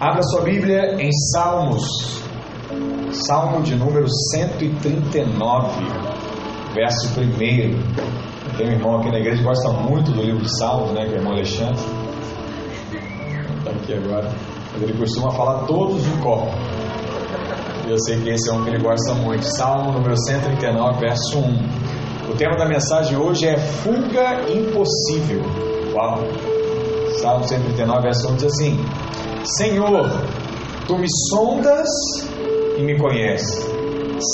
Abra sua Bíblia em Salmos, Salmo de número 139, verso 1. Tem um irmão aqui na igreja que gosta muito do livro de Salmos, né? Que é o irmão Alexandre. Está aqui agora. Mas ele costuma falar todos de cor. Eu sei que esse é um que ele gosta muito. Salmo número 139, verso 1. O tema da mensagem hoje é Fuga Impossível. Uau! Salmo 139, verso 1 diz assim: Senhor, tu me sondas e me conheces.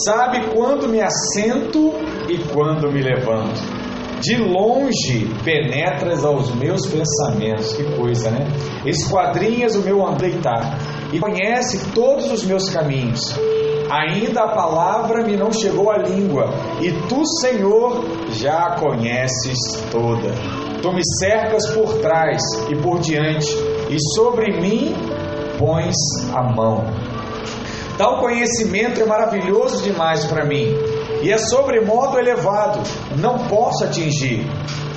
Sabe quando me assento e quando me levanto. De longe penetras aos meus pensamentos. Que coisa, né? Esquadrinhas o meu andeitar e conhece todos os meus caminhos. Ainda a palavra me não chegou à língua, e tu, Senhor, já a conheces toda. Tu me cercas por trás e por diante, e sobre mim pões a mão. Tal conhecimento é maravilhoso demais para mim, e é sobremodo elevado, não posso atingir.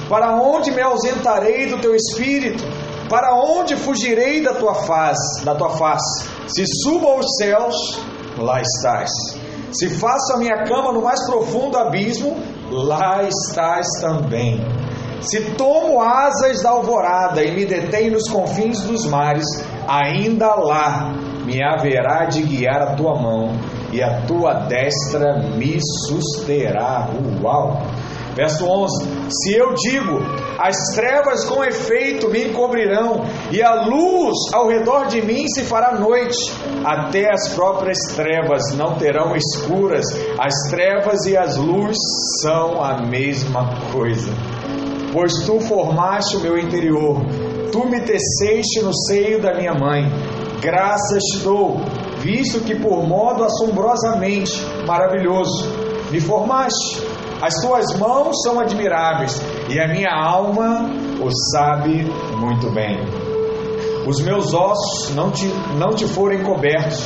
Para onde me ausentarei do teu espírito? Para onde fugirei da tua face, da tua face? Se subo aos céus, lá estás. Se faço a minha cama no mais profundo abismo, lá estás também. Se tomo asas da alvorada e me detenho nos confins dos mares, ainda lá me haverá de guiar a tua mão e a tua destra me susterá. Uau! Verso 11: Se eu digo, as trevas com efeito me encobrirão, e a luz ao redor de mim se fará noite, até as próprias trevas não terão escuras, as trevas e as luzes são a mesma coisa. Pois tu formaste o meu interior, tu me teceste no seio da minha mãe. Graças te dou, visto que por modo assombrosamente maravilhoso me formaste. As tuas mãos são admiráveis e a minha alma o sabe muito bem. Os meus ossos não te, não te foram cobertos,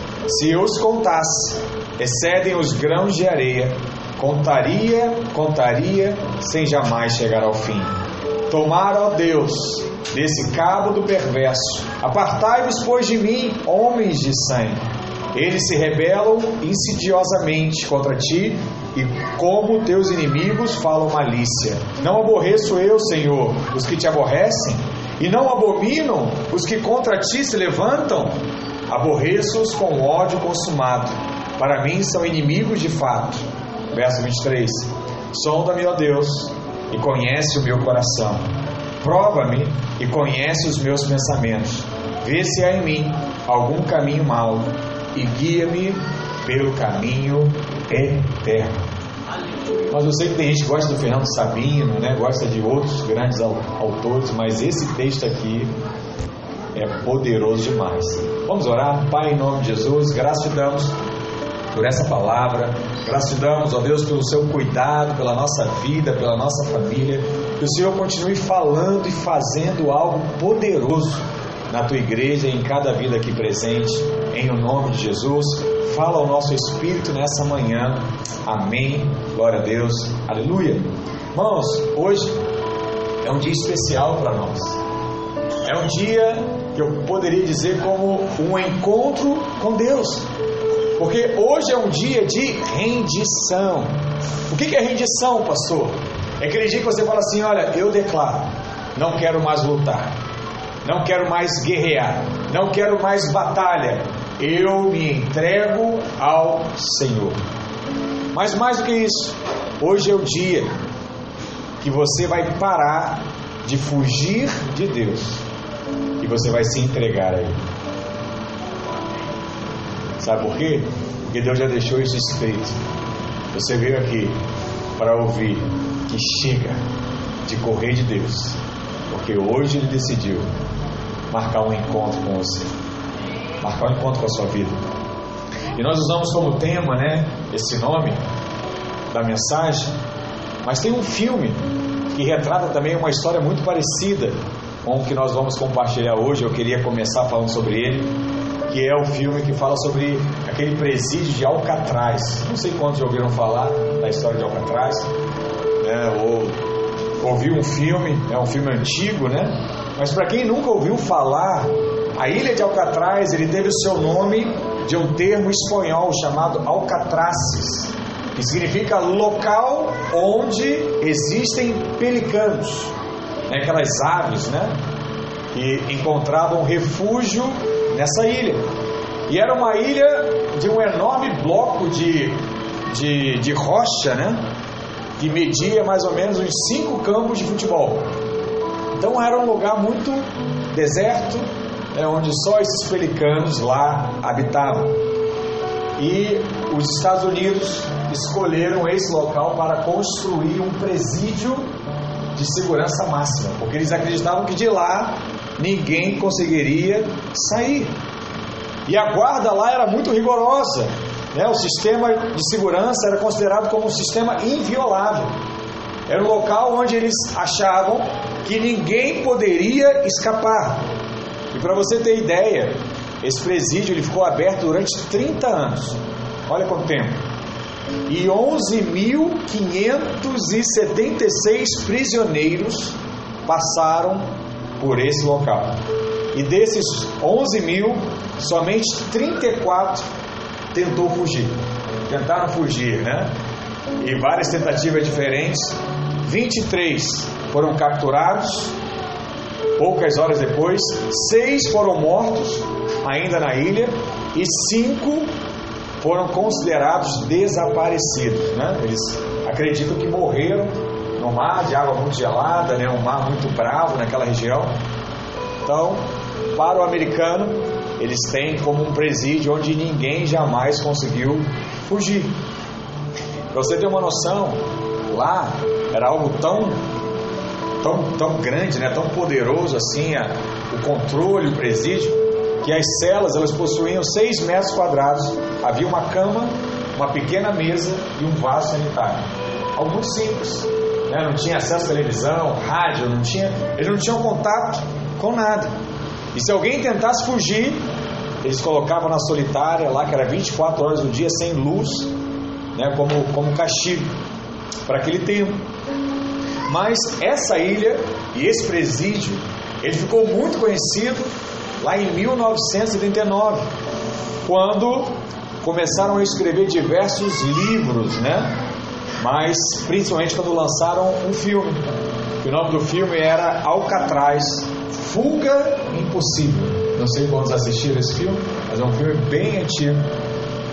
Se eu os contasse, excedem os grãos de areia, contaria, contaria, sem jamais chegar ao fim. Tomar, ó Deus, desse cabo do perverso, apartai-vos, pois, de mim, homens de sangue. Eles se rebelam insidiosamente contra ti e como teus inimigos falam malícia. Não aborreço eu, Senhor, os que te aborrecem, e não abominam os que contra ti se levantam. Aborreço-os com ódio consumado. Para mim são inimigos de fato. Verso 23. Sonda-me, ó Deus, e conhece o meu coração. Prova-me e conhece os meus pensamentos. Vê se há em mim algum caminho mau e guia-me pelo caminho eterno. Mas eu sei que tem gente que gosta do Fernando Sabino, né? gosta de outros grandes autores, mas esse texto aqui é poderoso demais. Vamos orar? Pai, em nome de Jesus, graças te damos por essa palavra, graças te damos, ó Deus, pelo seu cuidado, pela nossa vida, pela nossa família. Que o Senhor continue falando e fazendo algo poderoso na tua igreja em cada vida aqui presente, em o nome de Jesus. Fala ao nosso espírito nessa manhã. Amém. Glória a Deus. Aleluia. Irmãos, hoje é um dia especial para nós. É um dia que eu poderia dizer como um encontro com Deus. Porque hoje é um dia de rendição. O que é rendição, pastor? É aquele dia que você fala assim: olha, eu declaro, não quero mais lutar, não quero mais guerrear, não quero mais batalha, eu me entrego ao Senhor. Mas mais do que isso, hoje é o dia que você vai parar de fugir de Deus você vai se entregar a Ele. Sabe por quê? Porque Deus já deixou isso escrito. Você veio aqui para ouvir que chega de correr de Deus, porque hoje Ele decidiu marcar um encontro com você. marcar um encontro com a sua vida. E nós usamos como tema, né, esse nome da mensagem, mas tem um filme que retrata também uma história muito parecida com o que nós vamos compartilhar hoje. Eu queria começar falando sobre ele, que é o filme que fala sobre aquele presídio de Alcatraz. Não sei quantos já ouviram falar da história de Alcatraz, né? ou ouviu um filme, é um filme antigo, né? Mas para quem nunca ouviu falar, a ilha de Alcatraz ele teve o seu nome de um termo espanhol chamado Alcatraces, que significa local onde existem pelicanos, né? aquelas aves, né? Que encontravam refúgio nessa ilha. E era uma ilha de um enorme bloco de, de, de rocha, né? Que media mais ou menos uns cinco campos de futebol. Então era um lugar muito deserto, né, onde só esses pelicanos lá habitavam. E os Estados Unidos escolheram esse local para construir um presídio de segurança máxima, porque eles acreditavam que de lá ninguém conseguiria sair. E a guarda lá era muito rigorosa, né? o sistema de segurança era considerado como um sistema inviolável. Era um local onde eles achavam que ninguém poderia escapar. E para você ter ideia, esse presídio ele ficou aberto durante 30 anos. Olha quanto tempo. E 11.576 prisioneiros passaram por esse local. E desses 11 mil, somente 34 tentou fugir. Tentaram fugir, né? E várias tentativas diferentes. 23 foram capturados. Poucas horas depois, seis foram mortos ainda na ilha e cinco foram considerados desaparecidos. Né? Eles acreditam que morreram no mar de água muito gelada, né? um mar muito bravo naquela região. Então, para o americano, eles têm como um presídio onde ninguém jamais conseguiu fugir. Para você ter uma noção, lá era algo tão tão, tão grande, né, tão poderoso assim, a, o controle, o presídio, que as celas elas possuíam 6 metros quadrados, havia uma cama, uma pequena mesa e um vaso sanitário. Algo muito simples. Né? Não tinha acesso à televisão, rádio, não tinha, eles não tinham contato com nada. E se alguém tentasse fugir, eles colocavam na solitária lá, que era 24 horas do dia, sem luz, né, como, como castigo para aquele tempo. Mas essa ilha e esse presídio, ele ficou muito conhecido lá em 1939, quando começaram a escrever diversos livros, né? Mas principalmente quando lançaram um filme. O nome do filme era Alcatraz, Fuga Impossível. Não sei quantos assistiram esse filme, mas é um filme bem antigo.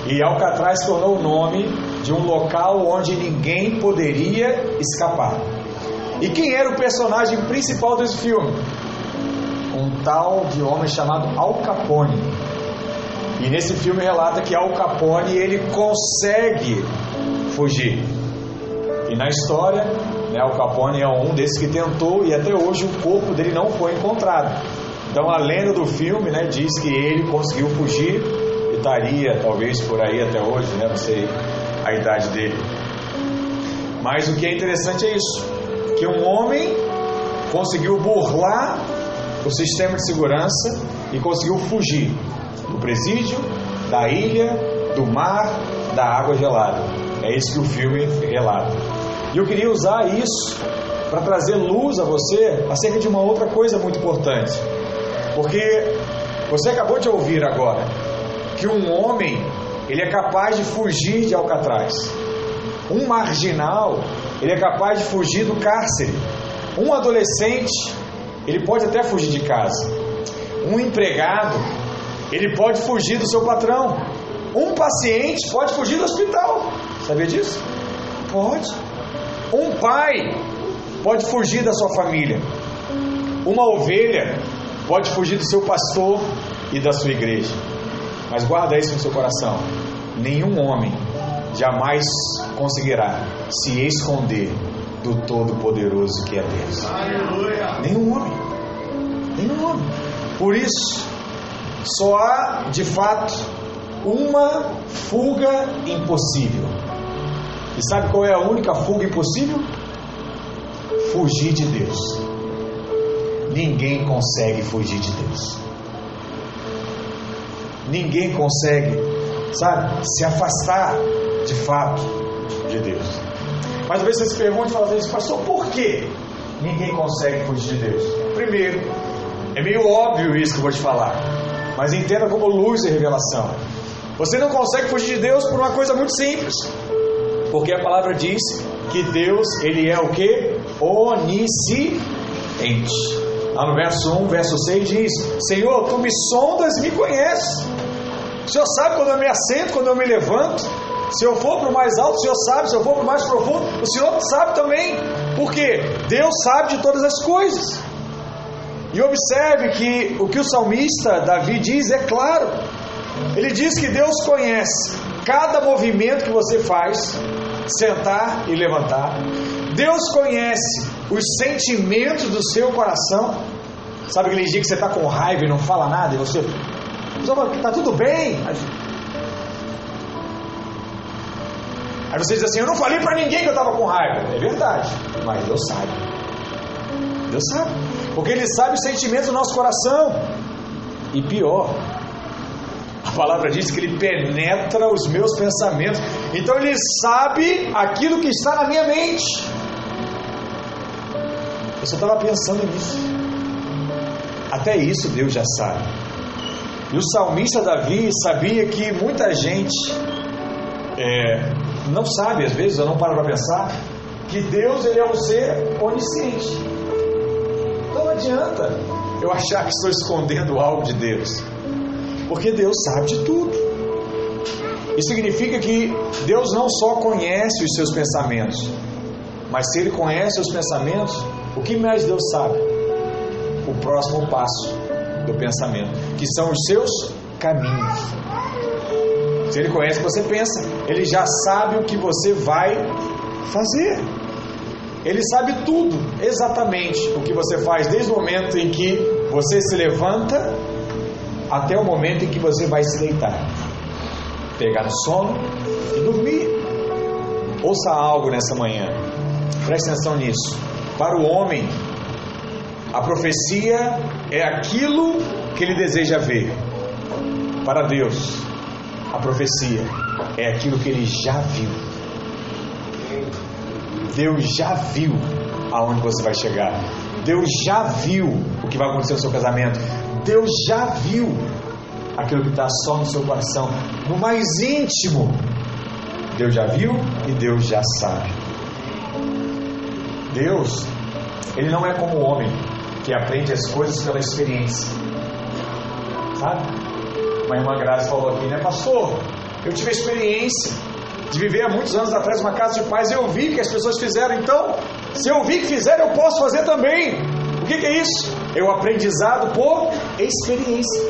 E Alcatraz tornou o nome de um local onde ninguém poderia escapar. E quem era o personagem principal desse filme? Um tal de homem chamado Al Capone. E nesse filme relata que Al Capone ele consegue fugir. E na história, né, Al Capone é um desses que tentou e até hoje o corpo dele não foi encontrado. Então a lenda do filme né, diz que ele conseguiu fugir e estaria talvez por aí até hoje, né, não sei a idade dele. Mas o que é interessante é isso que um homem conseguiu burlar o sistema de segurança e conseguiu fugir do presídio, da ilha, do mar, da água gelada. É isso que o filme relata. E eu queria usar isso para trazer luz a você acerca de uma outra coisa muito importante. Porque você acabou de ouvir agora que um homem ele é capaz de fugir de Alcatraz. Um marginal ele é capaz de fugir do cárcere. Um adolescente, ele pode até fugir de casa. Um empregado, ele pode fugir do seu patrão. Um paciente pode fugir do hospital. Sabia disso? Pode. Um pai pode fugir da sua família. Uma ovelha pode fugir do seu pastor e da sua igreja. Mas guarda isso no seu coração. Nenhum homem jamais conseguirá se esconder do Todo-Poderoso que é Deus. Aleluia. Nenhum homem. Nenhum homem. Por isso, só há, de fato, uma fuga impossível. E sabe qual é a única fuga impossível? Fugir de Deus. Ninguém consegue fugir de Deus. Ninguém consegue, sabe, se afastar de fato de Deus. Mas às vezes você se pergunta e fala assim, pastor, por que ninguém consegue fugir de Deus? Primeiro, é meio óbvio isso que eu vou te falar, mas entenda como luz e revelação. Você não consegue fugir de Deus por uma coisa muito simples. Porque a palavra diz que Deus, ele é o que? Onisciente. Lá no verso 1, verso 6 diz: Senhor, tu me sondas e me conheces. O Senhor sabe quando eu me assento, quando eu me levanto. Se eu for para o mais alto, o Senhor sabe. Se eu for para o mais profundo, o Senhor sabe também. Porque Deus sabe de todas as coisas. E observe que o que o salmista Davi diz é claro. Ele diz que Deus conhece cada movimento que você faz, sentar e levantar. Deus conhece os sentimentos do seu coração. Sabe aquele dia que você está com raiva e não fala nada e você está tudo bem? Aí você diz assim: Eu não falei para ninguém que eu estava com raiva. É verdade, mas Deus sabe. Deus sabe, porque Ele sabe os sentimentos do nosso coração. E pior, a palavra diz que Ele penetra os meus pensamentos. Então Ele sabe aquilo que está na minha mente. Eu só estava pensando nisso. Até isso Deus já sabe. E o salmista Davi sabia que muita gente é, não sabe, às vezes, eu não paro para pensar, que Deus ele é um ser onisciente. Não adianta eu achar que estou escondendo algo de Deus. Porque Deus sabe de tudo. Isso significa que Deus não só conhece os seus pensamentos, mas se Ele conhece os pensamentos, o que mais Deus sabe? O próximo passo do pensamento, que são os seus caminhos. Se Ele conhece o que você pensa, Ele já sabe o que você vai fazer. Ele sabe tudo, exatamente o que você faz, desde o momento em que você se levanta até o momento em que você vai se deitar, pegar no sono e dormir. Ouça algo nessa manhã, preste atenção nisso. Para o homem, a profecia é aquilo que ele deseja ver. Para Deus, a profecia é aquilo que ele já viu. Deus já viu aonde você vai chegar. Deus já viu o que vai acontecer no seu casamento. Deus já viu aquilo que está só no seu coração, no mais íntimo. Deus já viu e Deus já sabe. Deus, Ele não é como o homem que aprende as coisas pela experiência. Sabe? Uma irmã Graça falou aqui, né, pastor? Eu tive a experiência de viver há muitos anos atrás uma casa de paz e eu vi que as pessoas fizeram, então, se eu vi que fizeram, eu posso fazer também. O que, que é isso? É o aprendizado por experiência.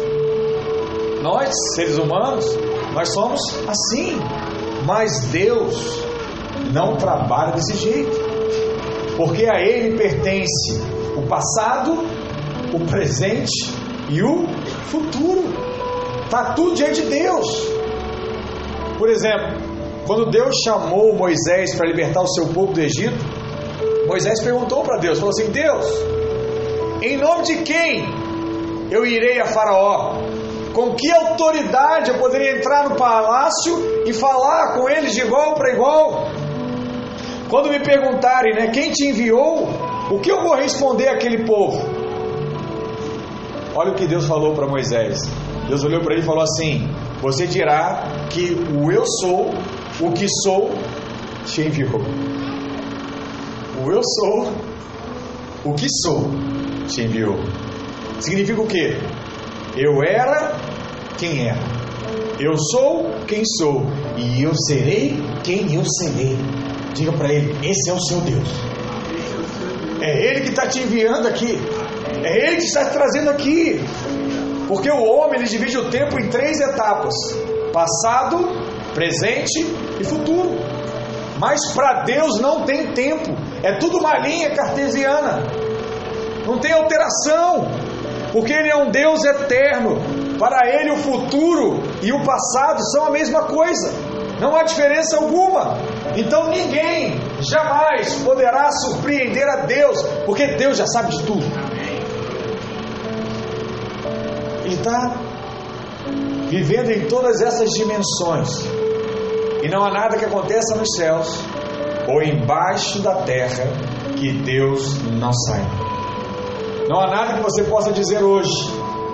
Nós, seres humanos, nós somos assim, mas Deus não trabalha desse jeito, porque a Ele pertence o passado, o presente e o futuro. Está tudo diante de Deus. Por exemplo, quando Deus chamou Moisés para libertar o seu povo do Egito, Moisés perguntou para Deus, falou assim: Deus, em nome de quem eu irei a Faraó? Com que autoridade eu poderia entrar no palácio e falar com eles de igual para igual? Quando me perguntarem, né, quem te enviou, o que eu vou responder àquele povo? Olha o que Deus falou para Moisés. Deus olhou para ele e falou assim: Você dirá que o eu sou, o que sou, te enviou. O eu sou, o que sou, te enviou. Significa o quê? Eu era quem era. Eu sou quem sou. E eu serei quem eu serei. Diga para ele: esse é o seu Deus. É Ele que está te enviando aqui. É Ele que está te trazendo aqui. Porque o homem ele divide o tempo em três etapas: passado, presente e futuro. Mas para Deus não tem tempo. É tudo uma linha cartesiana. Não tem alteração. Porque Ele é um Deus eterno. Para ele, o futuro e o passado são a mesma coisa. Não há diferença alguma. Então ninguém jamais poderá surpreender a Deus, porque Deus já sabe de tudo. Ele está vivendo em todas essas dimensões. E não há nada que aconteça nos céus ou embaixo da terra que Deus não saiba. Não há nada que você possa dizer hoje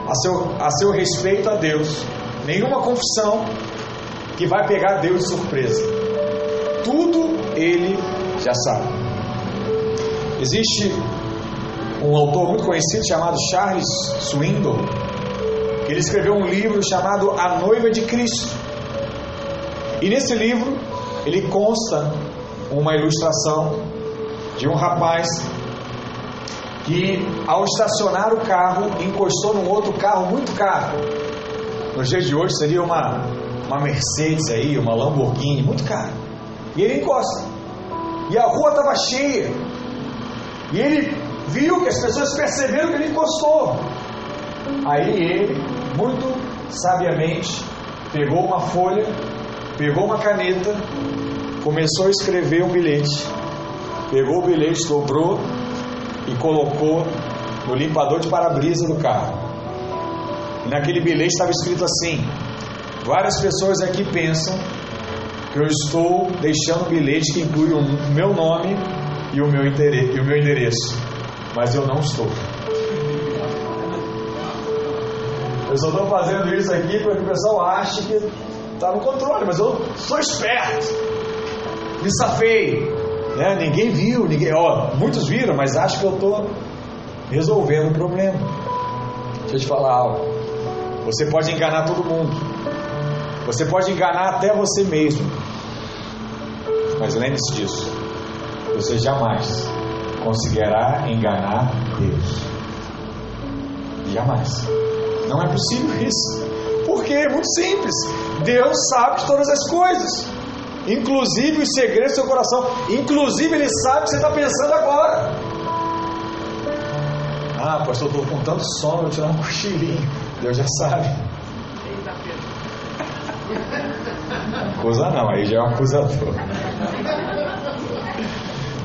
a seu, a seu respeito a Deus, nenhuma confissão que vai pegar Deus de surpresa. Tudo Ele já sabe. Existe um autor muito conhecido chamado Charles Swindoll, ele escreveu um livro chamado A Noiva de Cristo. E nesse livro ele consta uma ilustração de um rapaz que ao estacionar o carro encostou num outro carro muito caro. Nos dias de hoje seria uma, uma Mercedes aí, uma Lamborghini, muito caro. E ele encosta. E a rua estava cheia. E ele viu que as pessoas perceberam que ele encostou. Aí ele, muito sabiamente, pegou uma folha, pegou uma caneta, começou a escrever um bilhete. Pegou o bilhete, dobrou e colocou no limpador de para-brisa do carro. E naquele bilhete estava escrito assim: Várias pessoas aqui pensam que eu estou deixando um bilhete que inclui o meu nome o e o meu endereço, mas eu não estou. Eu só estou fazendo isso aqui para que o pessoal ache que está no controle, mas eu sou esperto. Me safei. Né? Ninguém viu, ninguém, ó, muitos viram, mas acho que eu estou resolvendo o problema. Deixa eu te falar algo. Você pode enganar todo mundo. Você pode enganar até você mesmo. Mas lembre-se disso. Você jamais conseguirá enganar Deus. Jamais. Não é possível isso. Porque é muito simples. Deus sabe de todas as coisas. Inclusive os segredos do seu coração. Inclusive Ele sabe o que você está pensando agora. Ah, pastor, estou com tanto sono, vou tirar um cochilinho. Deus já sabe. Acusa não, aí já é um acusador.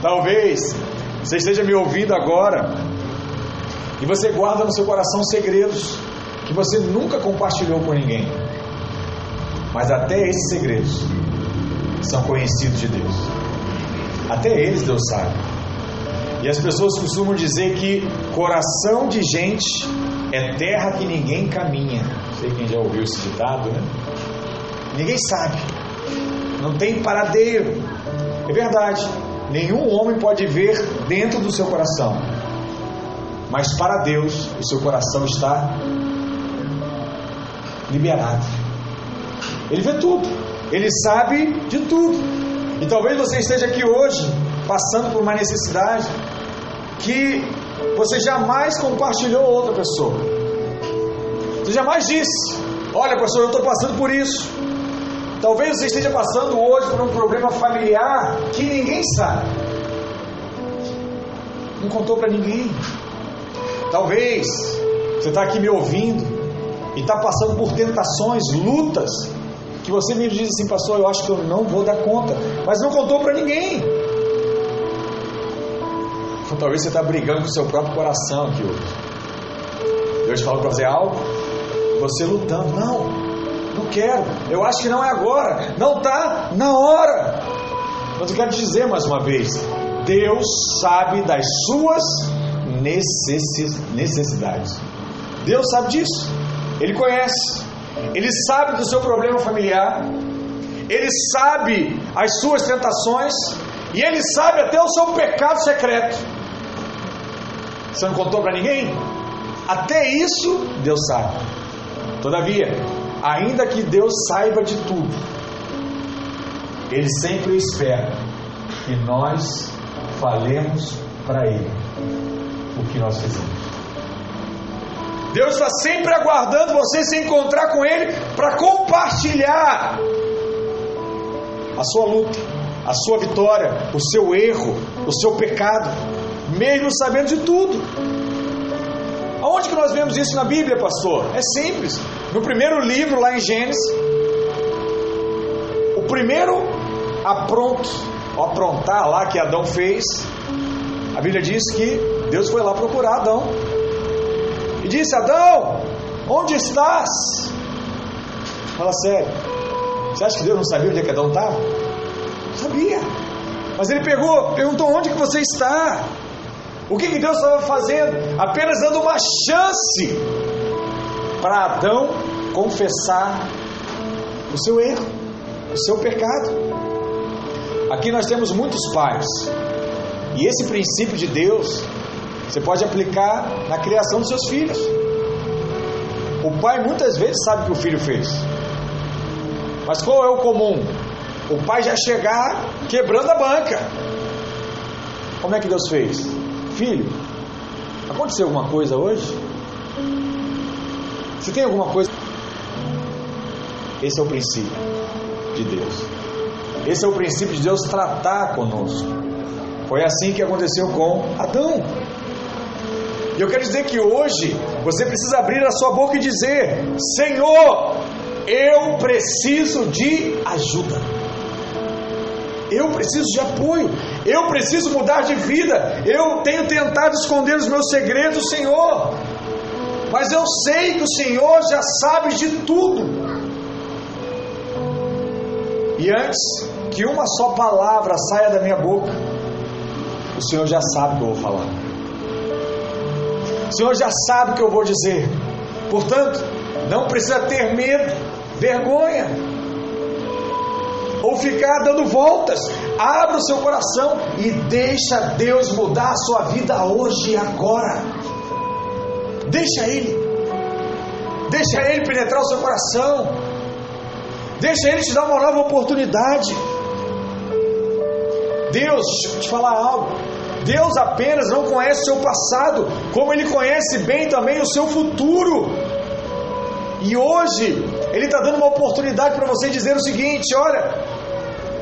Talvez você esteja me ouvindo agora e você guarda no seu coração segredos que você nunca compartilhou com ninguém. Mas até esses segredos são conhecidos de Deus. Até eles Deus sabe. E as pessoas costumam dizer que coração de gente é terra que ninguém caminha. Não sei quem já ouviu esse ditado, né? Ninguém sabe. Não tem paradeiro. É verdade. Nenhum homem pode ver dentro do seu coração. Mas para Deus, o seu coração está liberado. Ele vê tudo, ele sabe de tudo. E talvez você esteja aqui hoje passando por uma necessidade que você jamais compartilhou a outra pessoa. Você jamais disse: Olha, pastor, eu estou passando por isso. Talvez você esteja passando hoje por um problema familiar que ninguém sabe. Não contou para ninguém. Talvez você está aqui me ouvindo e está passando por tentações, lutas, que você me diz assim, pastor, eu acho que eu não vou dar conta, mas não contou para ninguém. Então, talvez você está brigando com o seu próprio coração aqui hoje. Deus falou para fazer algo, você lutando, não, não quero, eu acho que não é agora, não está na hora. Mas eu quero dizer mais uma vez: Deus sabe das suas necessidades. Deus sabe disso. Ele conhece, ele sabe do seu problema familiar, ele sabe as suas tentações e ele sabe até o seu pecado secreto. Você não contou para ninguém? Até isso Deus sabe. Todavia, ainda que Deus saiba de tudo, Ele sempre espera que nós falemos para Ele o que nós fizemos. Deus está sempre aguardando você se encontrar com Ele para compartilhar a sua luta, a sua vitória, o seu erro, o seu pecado, mesmo sabendo de tudo. Aonde que nós vemos isso na Bíblia, pastor? É simples. No primeiro livro, lá em Gênesis, o primeiro apronto, aprontar lá que Adão fez, a Bíblia diz que Deus foi lá procurar Adão e disse: Adão, onde estás? Fala sério. Você acha que Deus não sabia onde é que Adão estava? Sabia. Mas ele pegou, perguntou onde que você está? O que, que Deus estava fazendo? Apenas dando uma chance para Adão confessar o seu erro, o seu pecado. Aqui nós temos muitos pais, e esse princípio de Deus você pode aplicar na criação dos seus filhos. O pai muitas vezes sabe o que o filho fez, mas qual é o comum? O pai já chegar quebrando a banca. Como é que Deus fez? Filho, aconteceu alguma coisa hoje? Se tem alguma coisa. Esse é o princípio de Deus. Esse é o princípio de Deus tratar conosco. Foi assim que aconteceu com Adão. E eu quero dizer que hoje você precisa abrir a sua boca e dizer: Senhor, eu preciso de ajuda. Eu preciso de apoio. Eu preciso mudar de vida. Eu tenho tentado esconder os meus segredos, Senhor. Mas eu sei que o Senhor já sabe de tudo. E antes que uma só palavra saia da minha boca, o Senhor já sabe o que eu vou falar. Senhor já sabe o que eu vou dizer. Portanto, não precisa ter medo, vergonha, ou ficar dando voltas. Abra o seu coração e deixa Deus mudar a sua vida hoje e agora. Deixa Ele. Deixa Ele penetrar o seu coração. Deixa Ele te dar uma nova oportunidade. Deus, deixa eu te falar algo. Deus apenas não conhece o seu passado, como Ele conhece bem também o seu futuro. E hoje, Ele está dando uma oportunidade para você dizer o seguinte: olha,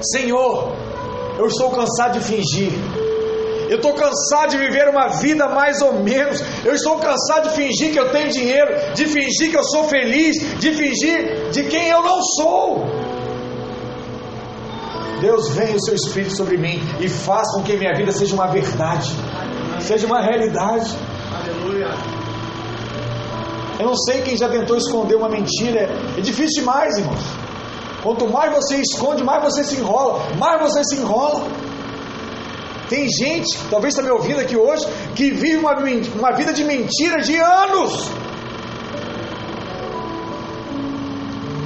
Senhor, eu estou cansado de fingir. Eu estou cansado de viver uma vida mais ou menos. Eu estou cansado de fingir que eu tenho dinheiro, de fingir que eu sou feliz, de fingir de quem eu não sou. Deus vem o seu Espírito sobre mim e faz com que minha vida seja uma verdade, seja uma realidade. Aleluia. Eu não sei quem já tentou esconder uma mentira. É difícil demais, irmãos. Quanto mais você esconde, mais você se enrola, mais você se enrola. Tem gente, talvez está me ouvindo aqui hoje, que vive uma, uma vida de mentira de anos.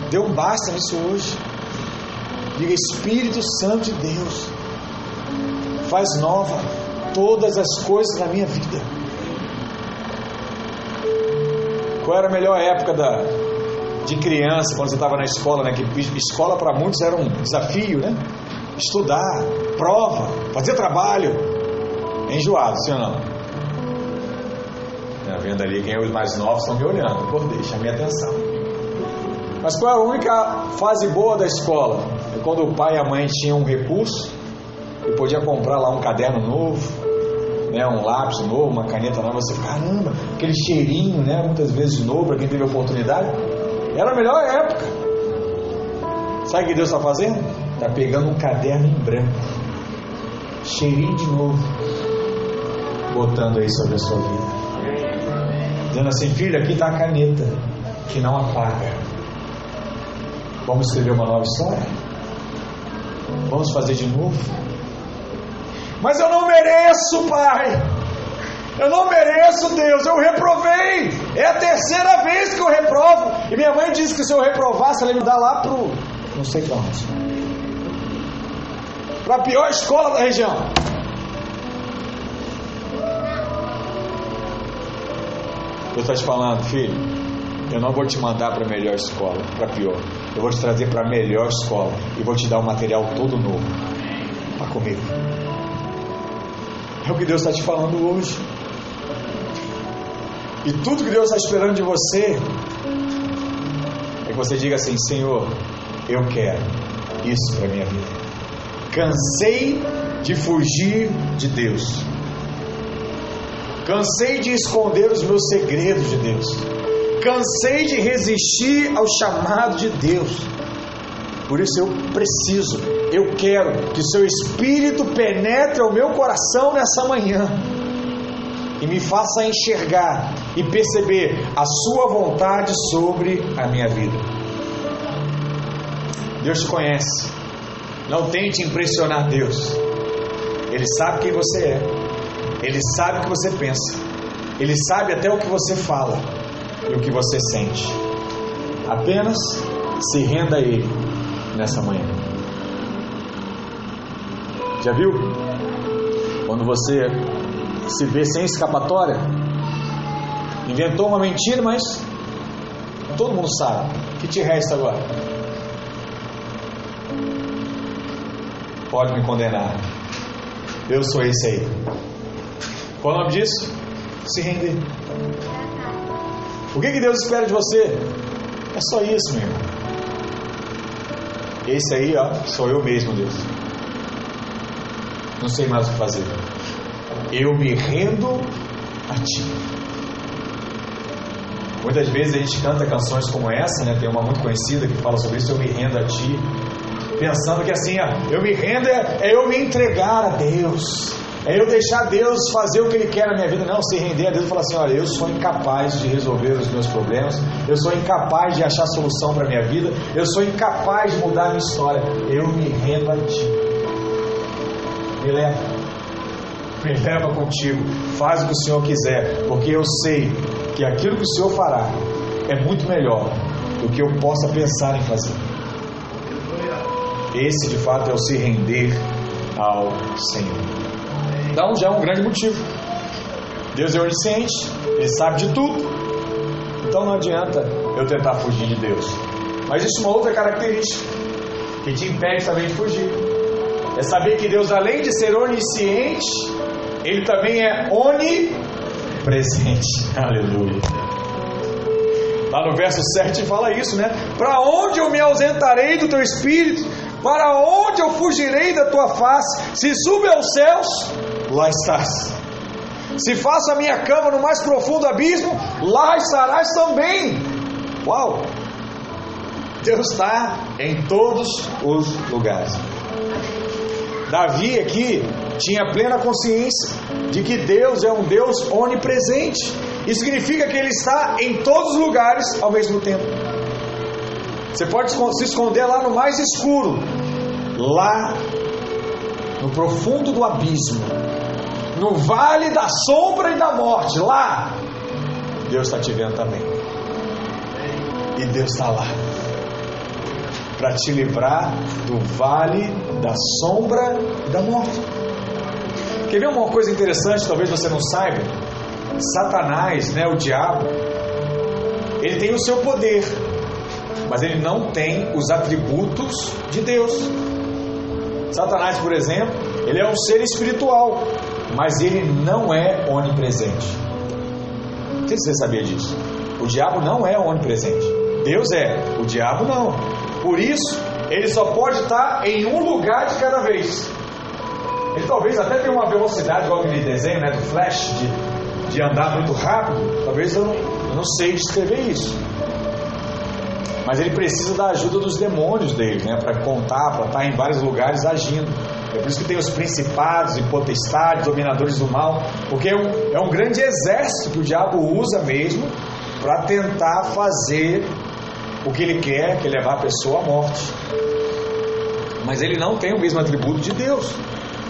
Deu um basta nisso hoje. Diga, Espírito Santo de Deus, faz nova todas as coisas na minha vida. Qual era a melhor época da, de criança, quando você estava na escola, né? Que escola para muitos era um desafio, né? Estudar, prova, fazer trabalho. Enjoado, sim ou não? Tá vendo ali quem é os mais novos estão me olhando. Por deixa a atenção. Mas qual é a única fase boa da escola? Quando o pai e a mãe tinham um recurso e podia comprar lá um caderno novo, né, um lápis novo, uma caneta nova. Você, caramba, aquele cheirinho, né, muitas vezes novo para quem teve oportunidade. Era a melhor época. Sabe o que Deus está fazendo? Está pegando um caderno em branco, cheirinho de novo, botando aí sobre a sua vida. Dizendo assim, filho, aqui está a caneta que não apaga. Vamos escrever uma nova história? Vamos fazer de novo? Mas eu não mereço, pai. Eu não mereço, Deus. Eu reprovei. É a terceira vez que eu reprovo. E minha mãe disse que se eu reprovasse, ela ia me dar lá pro. Não sei para onde. Para a pior escola da região. Deus está te falando, filho. Eu não vou te mandar para a melhor escola, para pior. Eu vou te trazer para a melhor escola e vou te dar um material todo novo para comigo. É o que Deus está te falando hoje. E tudo que Deus está esperando de você é que você diga assim: Senhor, eu quero isso para minha vida. Cansei de fugir de Deus. Cansei de esconder os meus segredos de Deus. Cansei de resistir ao chamado de Deus. Por isso eu preciso, eu quero que seu Espírito penetre o meu coração nessa manhã e me faça enxergar e perceber a Sua vontade sobre a minha vida. Deus te conhece, não tente impressionar Deus, Ele sabe quem você é, Ele sabe o que você pensa, Ele sabe até o que você fala e o que você sente. Apenas se renda a Ele nessa manhã. Já viu? Quando você se vê sem escapatória, inventou uma mentira, mas todo mundo sabe. O que te resta agora? Pode me condenar. Eu sou esse aí. Qual é o nome disso? Se render. O que, que Deus espera de você? É só isso, meu irmão. Esse aí, ó, sou eu mesmo, Deus. Não sei mais o que fazer. Eu me rendo a Ti. Muitas vezes a gente canta canções como essa, né? Tem uma muito conhecida que fala sobre isso, eu me rendo a Ti. Pensando que assim, ó, eu me rendo é, é eu me entregar a Deus. É eu deixar Deus fazer o que Ele quer na minha vida. Não, se render a Deus e falar assim: olha, eu sou incapaz de resolver os meus problemas, eu sou incapaz de achar solução para a minha vida, eu sou incapaz de mudar a minha história. Eu me rendo a Ti. Me leva, me leva contigo, faz o que o Senhor quiser, porque eu sei que aquilo que o Senhor fará é muito melhor do que eu possa pensar em fazer. Esse de fato é o se render ao Senhor. Então já é um grande motivo. Deus é onisciente, Ele sabe de tudo. Então não adianta eu tentar fugir de Deus. Mas existe uma outra característica que te impede também de fugir. É saber que Deus, além de ser onisciente, Ele também é onipresente. Aleluia. Lá no verso 7 fala isso, né? Para onde eu me ausentarei do teu espírito? Para onde eu fugirei da tua face? Se subo aos céus, lá estás. Se faço a minha cama no mais profundo abismo, lá estarás também. Uau! Deus está em todos os lugares. Davi aqui tinha plena consciência de que Deus é um Deus onipresente. Isso significa que Ele está em todos os lugares ao mesmo tempo. Você pode se esconder lá no mais escuro, lá no profundo do abismo, no vale da sombra e da morte, lá, Deus está te vendo também. E Deus está lá para te livrar do vale da sombra e da morte. Quer ver uma coisa interessante? Talvez você não saiba. Satanás, né, o diabo, ele tem o seu poder, mas ele não tem os atributos de Deus. Satanás, por exemplo, ele é um ser espiritual, mas ele não é onipresente. Sei se você sabia disso. O diabo não é onipresente. Deus é, o diabo não. Por isso, ele só pode estar em um lugar de cada vez. Ele talvez até tenha uma velocidade, igual aquele desenho né, do Flash, de, de andar muito rápido. Talvez eu não, eu não sei descrever isso. Mas ele precisa da ajuda dos demônios dele, né, para contar, para estar em vários lugares agindo. É por isso que tem os principados e potestades, dominadores do mal, porque é um, é um grande exército que o diabo usa mesmo para tentar fazer o que ele quer, que é levar a pessoa à morte. Mas ele não tem o mesmo atributo de Deus.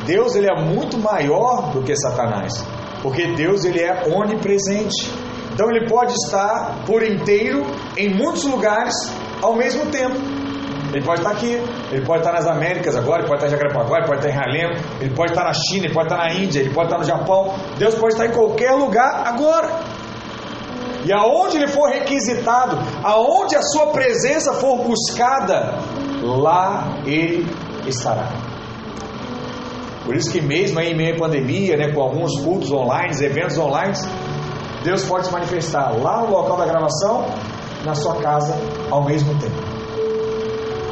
Deus ele é muito maior do que Satanás, porque Deus ele é onipresente. Então ele pode estar por inteiro em muitos lugares ao mesmo tempo. Ele pode estar aqui, ele pode estar nas Américas agora, ele pode estar em Jacarepaguá, ele pode estar em Harlem, ele pode estar na China, ele pode estar na Índia, ele pode estar no Japão. Deus pode estar em qualquer lugar agora. E aonde ele for requisitado, aonde a sua presença for buscada, lá ele estará. Por isso que mesmo em meio à pandemia, né, com alguns cultos online, eventos online, Deus pode se manifestar lá no local da gravação, na sua casa, ao mesmo tempo.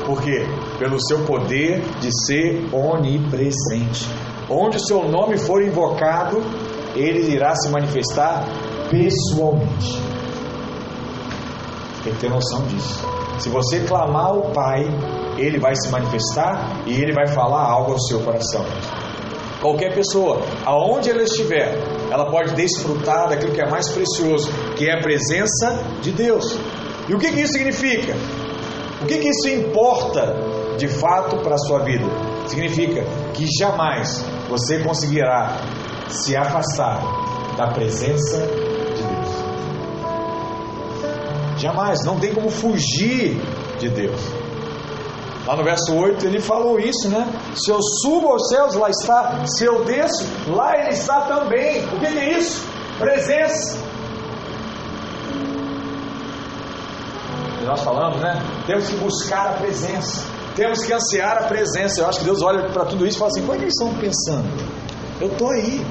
Por quê? Pelo seu poder de ser onipresente. Onde o seu nome for invocado, ele irá se manifestar pessoalmente. Tem que ter noção disso. Se você clamar ao Pai, Ele vai se manifestar e Ele vai falar algo ao seu coração. Qualquer pessoa, aonde ela estiver, ela pode desfrutar daquilo que é mais precioso, que é a presença de Deus. E o que, que isso significa? O que, que isso importa de fato para a sua vida? Significa que jamais você conseguirá se afastar da presença de Deus. Jamais, não tem como fugir de Deus. Lá no verso 8 ele falou isso, né? Se eu subo aos céus, lá está. Se eu desço, lá ele está também. O que é isso? Presença. Nós falamos, né? Temos que buscar a presença. Temos que ansiar a presença. Eu acho que Deus olha para tudo isso e fala assim: como é que eles estão pensando? Eu estou aí.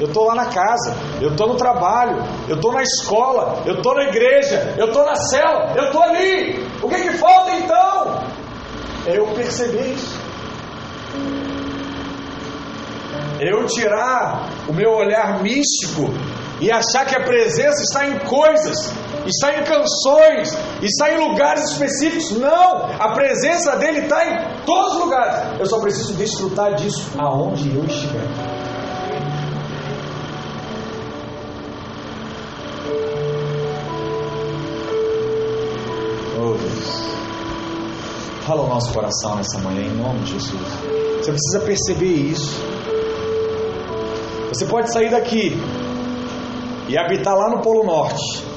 Eu estou lá na casa, eu estou no trabalho, eu estou na escola, eu estou na igreja, eu estou na cela, eu estou ali. O que, que falta então? É eu perceber isso. É eu tirar o meu olhar místico e achar que a presença está em coisas, está em canções, está em lugares específicos. Não! A presença dele está em todos os lugares. Eu só preciso desfrutar disso aonde eu estiver. Oh Deus. Fala o nosso coração nessa manhã, em nome de Jesus. Você precisa perceber isso. Você pode sair daqui e habitar lá no Polo Norte.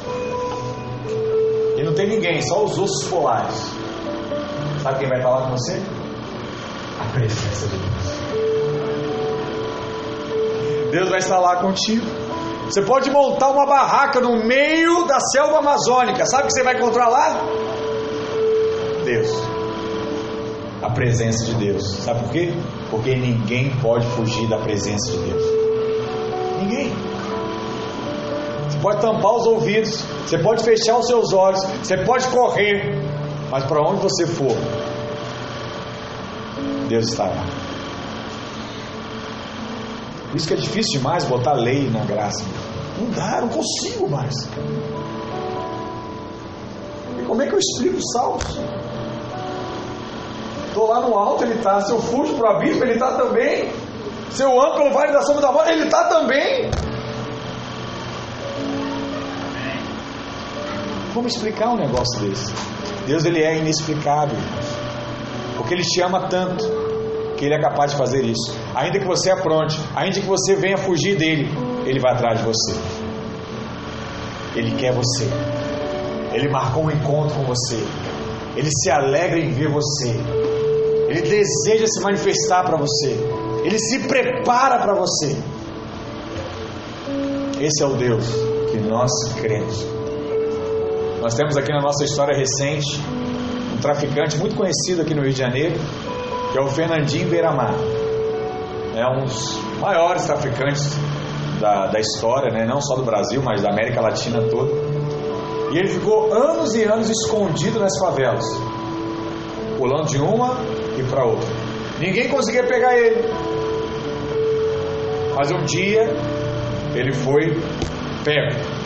E não tem ninguém, só os ossos polares. Sabe quem vai falar com você? A presença de Deus. Deus vai estar lá contigo. Você pode montar uma barraca no meio da selva amazônica. Sabe o que você vai encontrar lá? Deus. A presença de Deus. Sabe por quê? Porque ninguém pode fugir da presença de Deus. Pode tampar os ouvidos, você pode fechar os seus olhos, você pode correr, mas para onde você for, Deus estará. Por isso que é difícil demais botar lei na graça. Não dá, não consigo mais. E como é que eu explico os salmos? Estou lá no alto, ele está. Se eu fujo para o abismo, ele está também. Se eu ando pelo vale da sombra da morte, ele está também. Como explicar um negócio desse? Deus ele é inexplicável, porque Ele te ama tanto que Ele é capaz de fazer isso. Ainda que você apronte, ainda que você venha fugir dele, Ele vai atrás de você. Ele quer você. Ele marcou um encontro com você. Ele se alegra em ver você. Ele deseja se manifestar para você. Ele se prepara para você. Esse é o Deus que nós cremos. Nós temos aqui na nossa história recente um traficante muito conhecido aqui no Rio de Janeiro, que é o Fernandinho Beiramar. É um dos maiores traficantes da, da história, né? não só do Brasil, mas da América Latina toda. E ele ficou anos e anos escondido nas favelas, pulando de uma e para outra. Ninguém conseguia pegar ele. Mas um dia ele foi pego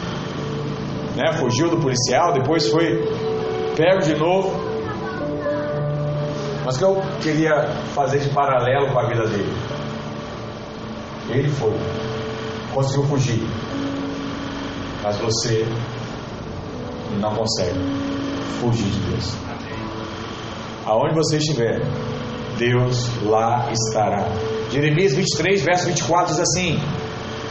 né? Fugiu do policial, depois foi pego de novo. Mas o que eu queria fazer de paralelo com a vida dele? Ele foi, conseguiu fugir, mas você não consegue fugir de Deus. Aonde você estiver, Deus lá estará. Jeremias 23, verso 24 diz assim: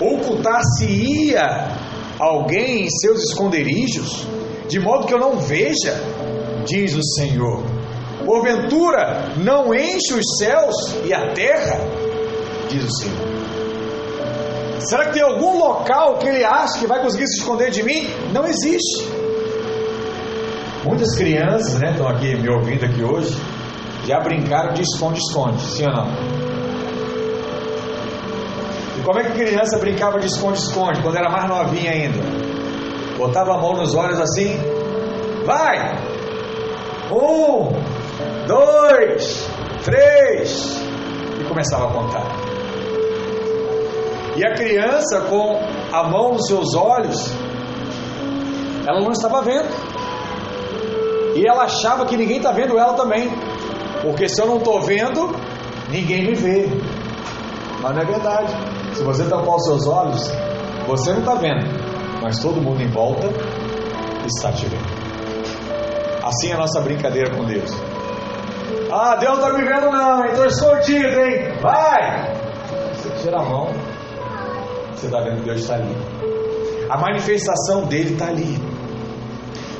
Ocultar-se-ia alguém em seus esconderijos, de modo que eu não veja, diz o Senhor. Porventura não enche os céus e a terra, diz o Senhor. Será que tem algum local que ele acha que vai conseguir se esconder de mim? Não existe. Muitas crianças, né, estão aqui me ouvindo aqui hoje, já brincaram de esconde-esconde, sim ou não? Como é que criança brincava de esconde-esconde quando era mais novinha ainda? Botava a mão nos olhos assim, vai! Um, dois, três, e começava a contar. E a criança com a mão nos seus olhos, Ela não estava vendo. E ela achava que ninguém está vendo ela também. Porque se eu não estou vendo, ninguém me vê. Mas não é verdade. Se você tampar os seus olhos, você não está vendo. Mas todo mundo em volta está te vendo. Assim é a nossa brincadeira com Deus. Ah, Deus não está me vendo não, estou escondido, hein? Vai! Você tira a mão, você está vendo que Deus está ali. A manifestação dele está ali.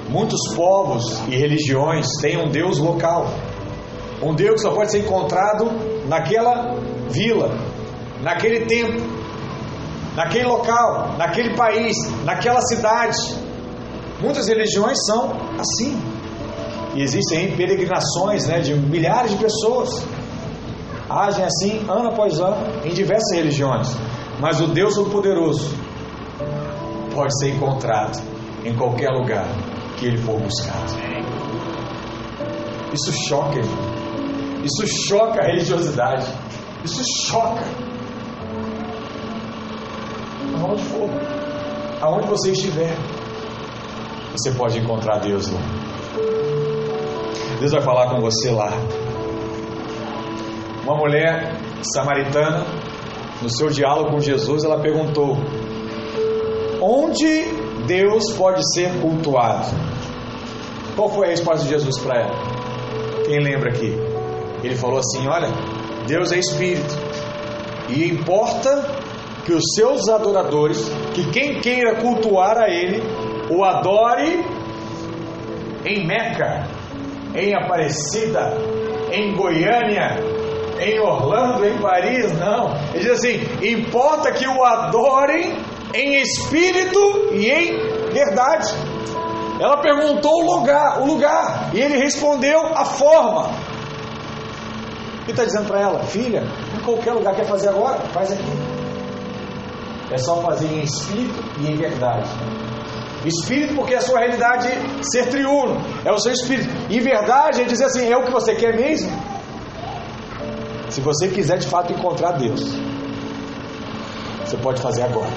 Muitos povos e religiões têm um Deus local. Um Deus que só pode ser encontrado naquela vila, naquele tempo, naquele local, naquele país, naquela cidade. Muitas religiões são assim. E existem peregrinações né, de milhares de pessoas. Agem assim ano após ano em diversas religiões. Mas o Deus Todo-Poderoso pode ser encontrado em qualquer lugar que ele for buscado. Isso choca. Isso choca a religiosidade. Isso choca. Aonde for, aonde você estiver, você pode encontrar Deus lá. Deus vai falar com você lá. Uma mulher samaritana, no seu diálogo com Jesus, ela perguntou: Onde Deus pode ser cultuado? Qual foi a resposta de Jesus para ela? Quem lembra aqui? Ele falou assim: Olha, Deus é espírito, e importa que os seus adoradores, que quem queira cultuar a Ele, o adore em Meca, em Aparecida, em Goiânia, em Orlando, em Paris, não. Ele diz assim: importa que o adorem em espírito e em verdade. Ela perguntou o lugar, o lugar, e ele respondeu a forma. E está dizendo para ela, filha, em qualquer lugar quer fazer agora, faz aqui. É só fazer em espírito e em verdade. Espírito, porque é a sua realidade ser triuno, é o seu espírito. E verdade é dizer assim: é o que você quer mesmo? Se você quiser de fato encontrar Deus, você pode fazer agora.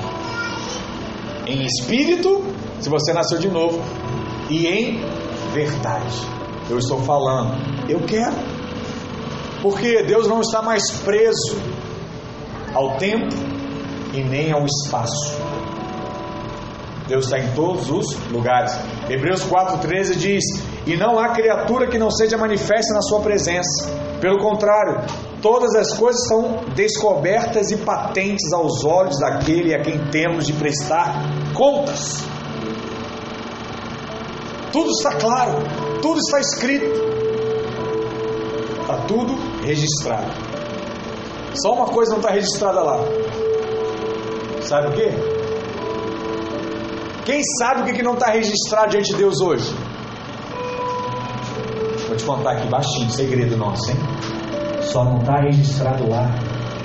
Em espírito, se você nasceu de novo, e em verdade. Eu estou falando, eu quero. Porque Deus não está mais preso ao tempo e nem ao espaço. Deus está em todos os lugares. Hebreus 4,13 diz: E não há criatura que não seja manifesta na Sua presença. Pelo contrário, todas as coisas são descobertas e patentes aos olhos daquele a quem temos de prestar contas. Tudo está claro, tudo está escrito, está tudo registrado. Só uma coisa não está registrada lá. Sabe o que? Quem sabe o que não está registrado diante de Deus hoje? Vou te contar aqui baixinho, segredo nosso, hein? Só não está registrado lá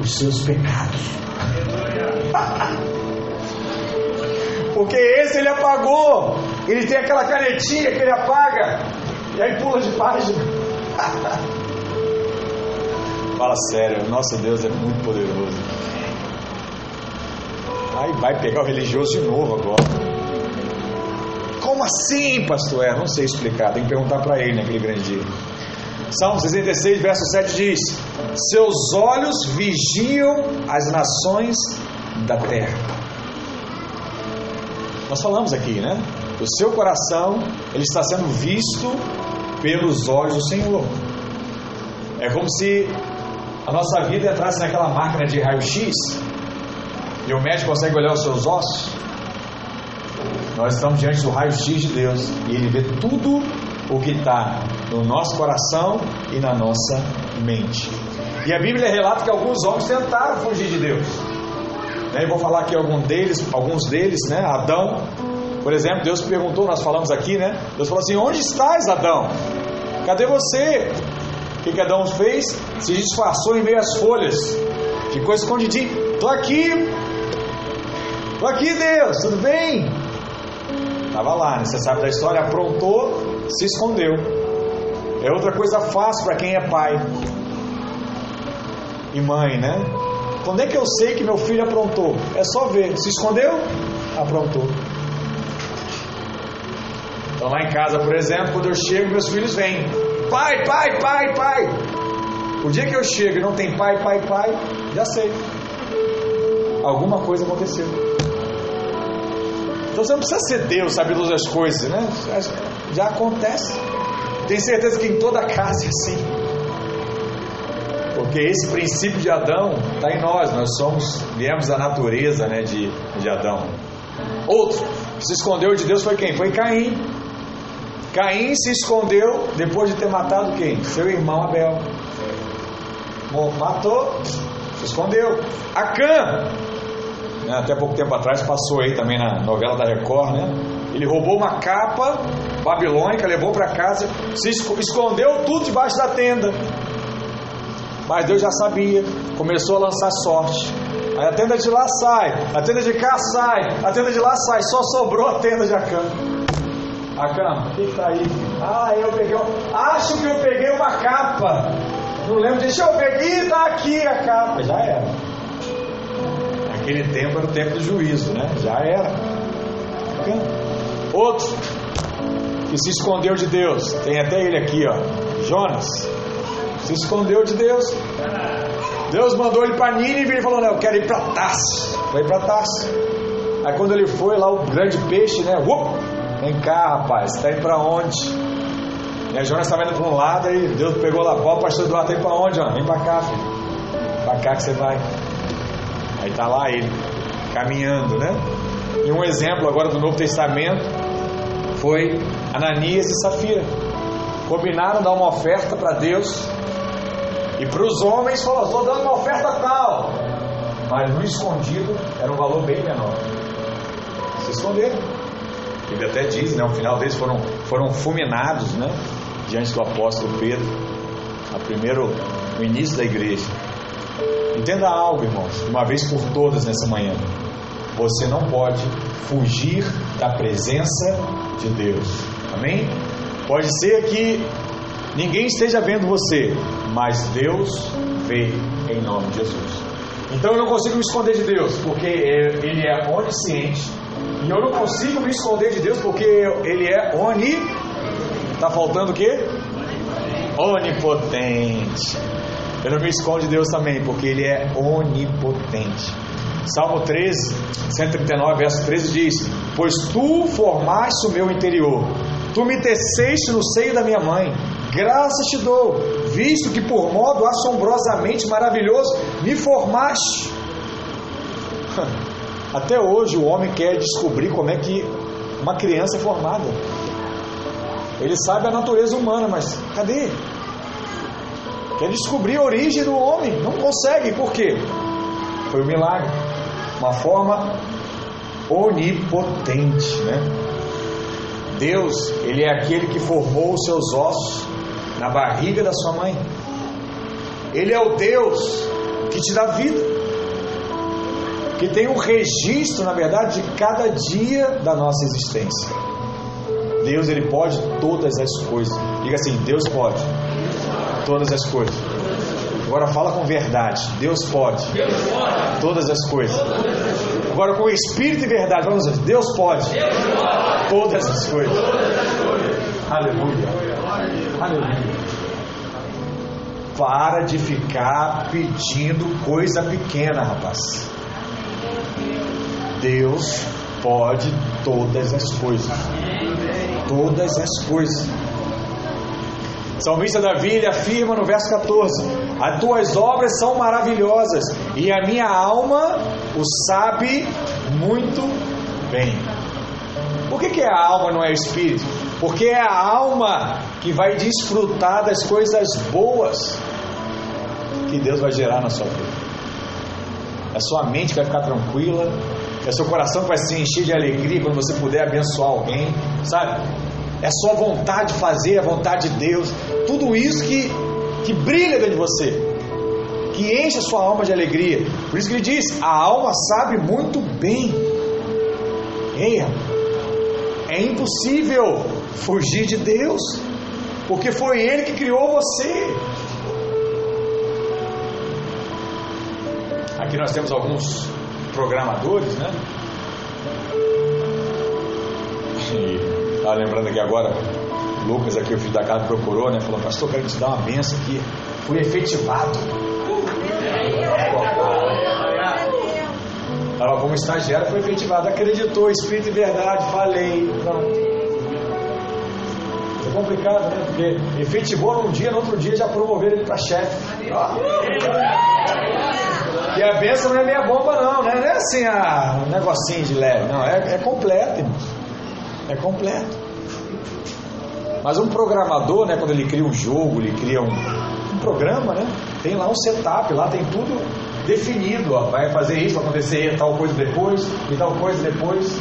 os seus pecados. Porque esse ele apagou. Ele tem aquela canetinha que ele apaga. E aí pula de página. Fala sério, nosso Deus é muito poderoso. Aí vai pegar o religioso de novo agora. Como assim, pastor? É, não sei explicar, tem que perguntar para ele naquele grande dia. Salmo 66, verso 7 diz: Seus olhos vigiam as nações da terra. Nós falamos aqui, né? O seu coração, ele está sendo visto pelos olhos do Senhor. É como se a nossa vida entrasse naquela máquina de raio-x e o médico consegue olhar os seus ossos. Nós estamos diante do raio-x de Deus e ele vê tudo o que está no nosso coração e na nossa mente. E a Bíblia relata que alguns homens tentaram fugir de Deus. Né, eu vou falar aqui algum deles, alguns deles, né? Adão, por exemplo, Deus perguntou, nós falamos aqui, né? Deus falou assim: Onde estás, Adão? Cadê você? O que, que Adão fez? Se disfarçou em meio às folhas, ficou escondidinho. Estou aqui, estou aqui, Deus, tudo bem? Estava lá, né? você sabe da história, aprontou, se escondeu. É outra coisa fácil para quem é pai e mãe, né? Quando é que eu sei que meu filho aprontou? É só ver. Se escondeu? Aprontou. Então lá em casa, por exemplo, quando eu chego, meus filhos vêm. Pai, pai, pai, pai. O dia que eu chego e não tem pai, pai, pai, já sei. Alguma coisa aconteceu. Então você não precisa ser Deus, sabe todas as coisas, né? Já acontece. Tenho certeza que em toda casa é assim. Porque esse princípio de Adão está em nós, nós somos, viemos da natureza né, de, de Adão. Outro que se escondeu de Deus foi quem? Foi Caim. Caim se escondeu depois de ter matado quem? Seu irmão Abel. Bom, matou, se escondeu. Acã, né, até pouco tempo atrás passou aí também na novela da Record, né? Ele roubou uma capa babilônica, levou para casa, se escondeu tudo debaixo da tenda. Mas Deus já sabia, começou a lançar sorte. Aí a tenda de lá sai, a tenda de cá sai, a tenda de lá sai, só sobrou a tenda de Acã. Acã, o que está aí? Ah, eu peguei. Acho que eu peguei uma capa. Não lembro, deixa eu peguei, está aqui a capa. Já era. Aquele tempo era o tempo do juízo, né? Já era. Outro que se escondeu de Deus, tem até ele aqui, ó. Jonas se escondeu de Deus. Deus mandou ele para Nínive e ele falou: Não, eu quero ir para Tarso. Foi para Tarso. Aí quando ele foi lá, o grande peixe, né? Up, vem cá, rapaz, está indo para onde? E a Jonas estava indo para um lado, aí Deus pegou lá, qual pastor Eduardo, está indo para onde? Ó? Vem para cá, filho. Para cá que você vai. Aí está lá ele, caminhando, né? E um exemplo agora do Novo Testamento foi Ananias e Safira. Combinaram dar uma oferta para Deus e para os homens falou: estou dando uma oferta tal. Mas no escondido era um valor bem menor. Se esconderam. Ele até diz, né? O final deles foram, foram fulminados, né? Diante do apóstolo Pedro. A primeiro, no início da igreja. Entenda algo, irmãos, de uma vez por todas nessa manhã. Você não pode fugir da presença de Deus. Amém? Pode ser que ninguém esteja vendo você, mas Deus vê em nome de Jesus. Então eu não consigo me esconder de Deus, porque Ele é onisciente. E eu não consigo me esconder de Deus, porque Ele é oni. Está faltando o quê? Onipotente. Eu não me escondo de Deus também, porque Ele é onipotente. Salmo 13, 139, verso 13 diz: Pois tu formaste o meu interior, tu me teceste no seio da minha mãe. Graças te dou, visto que por modo assombrosamente maravilhoso me formaste. Até hoje o homem quer descobrir como é que uma criança é formada. Ele sabe a natureza humana, mas cadê? Quer descobrir a origem do homem, não consegue, por quê? Foi um milagre, uma forma onipotente, né? Deus, Ele é aquele que formou os seus ossos na barriga da sua mãe. Ele é o Deus que te dá vida, que tem um registro, na verdade, de cada dia da nossa existência. Deus, Ele pode todas as coisas. Diga assim: Deus pode todas as coisas. Agora fala com verdade. Deus pode todas as coisas. Agora com espírito e verdade. Vamos Deus pode todas as coisas. Aleluia. Aleluia. Para de ficar pedindo coisa pequena, rapaz. Deus pode todas as coisas. Todas as coisas. Salmista Davi ele afirma no verso 14: As tuas obras são maravilhosas e a minha alma o sabe muito bem. Por que, que a alma não é espírito? Porque é a alma que vai desfrutar das coisas boas que Deus vai gerar na sua vida. É sua mente que vai ficar tranquila, é seu coração que vai se encher de alegria quando você puder abençoar alguém, sabe? É sua vontade de fazer, a vontade de Deus, tudo isso que, que brilha dentro de você, que enche a sua alma de alegria. Por isso que ele diz: a alma sabe muito bem. Ei, é impossível fugir de Deus, porque foi Ele que criou você. Aqui nós temos alguns programadores, né? E Estava lembrando aqui agora, Lucas aqui, o filho da casa, procurou, né? Falou, pastor, quero te dar uma benção aqui. Fui efetivado. Ela, como estagiária, foi efetivada. Acreditou, espírito e verdade, falei. É complicado, né? Porque efetivou num dia, no outro dia já promoveram ele para chefe. E a benção não é meia bomba, não, né? Não é assim, ah, um negocinho de leve. Não, é, é completo, irmãos. É completo. Mas um programador, né, quando ele cria um jogo, ele cria um, um programa, né? Tem lá um setup, lá tem tudo definido, ó, vai fazer isso, vai acontecer tal coisa depois e tal coisa depois.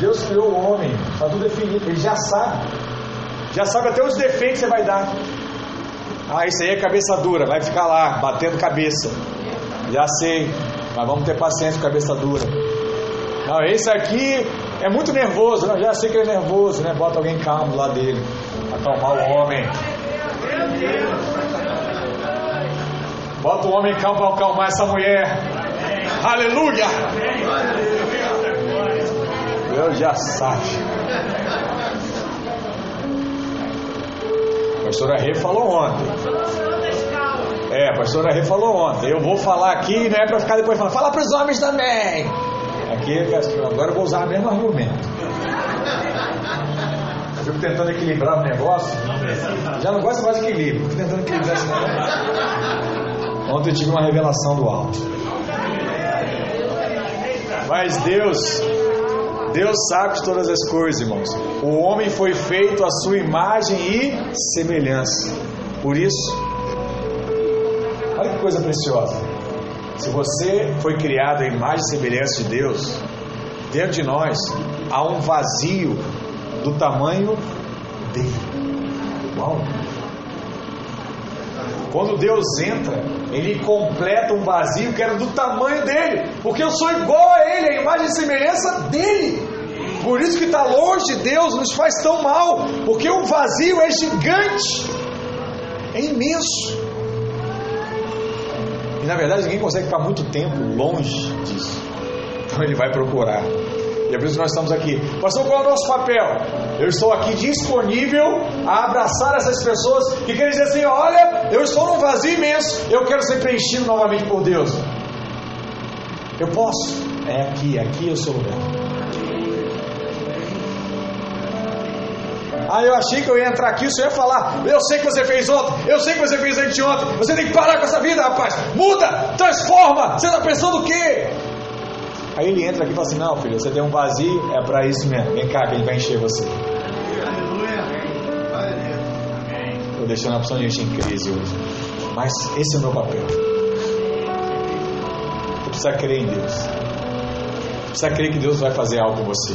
Deus criou o homem, está tudo definido, ele já sabe. Já sabe até os defeitos que você vai dar. Ah, isso aí é cabeça dura, vai ficar lá, batendo cabeça. Já sei, mas vamos ter paciência com cabeça dura. Não, esse aqui é muito nervoso, não, já sei que ele é nervoso, né? Bota alguém calmo lá dele, acalmar o homem. Bota o homem calmo para acalmar essa mulher. Aleluia! Deus já sabe. A pastora Rê falou ontem. É, a pastora Rê falou ontem. Eu vou falar aqui, não é para ficar depois falando, fala para os homens também. Aqui, agora eu vou usar o mesmo argumento. Fico tentando equilibrar o negócio. Já não gosto mais de equilíbrio, fico tentando equilibrar esse negócio. Ontem eu tive uma revelação do alto. Mas Deus, Deus sabe de todas as coisas, irmãos. O homem foi feito à sua imagem e semelhança. Por isso, olha que coisa preciosa. Se você foi criado à imagem e semelhança de Deus, dentro de nós há um vazio do tamanho dele. Uau! Quando Deus entra, Ele completa um vazio que era do tamanho dele, porque eu sou igual a Ele, a imagem e semelhança dele. Por isso que está longe de Deus nos faz tão mal, porque o vazio é gigante, é imenso. E na verdade ninguém consegue ficar muito tempo longe disso. Então ele vai procurar. E é por isso que nós estamos aqui. Pastor, qual é o nosso papel? Eu estou aqui disponível a abraçar essas pessoas que querem dizer assim: olha, eu estou num vazio imenso, eu quero ser preenchido novamente por Deus. Eu posso? É aqui, aqui é o seu lugar. Ah, eu achei que eu ia entrar aqui, o senhor ia falar, eu sei que você fez ontem, eu sei que você fez anteontem, você tem que parar com essa vida, rapaz, muda, transforma, você está pensando o quê? Aí ele entra aqui e fala assim: Não, filho, você tem um vazio, é para isso mesmo. Vem cá, que ele vai encher você. Estou deixando a opção de gente em crise hoje. Mas esse é o meu papel. Você precisa crer em Deus. Você precisa crer que Deus vai fazer algo com você.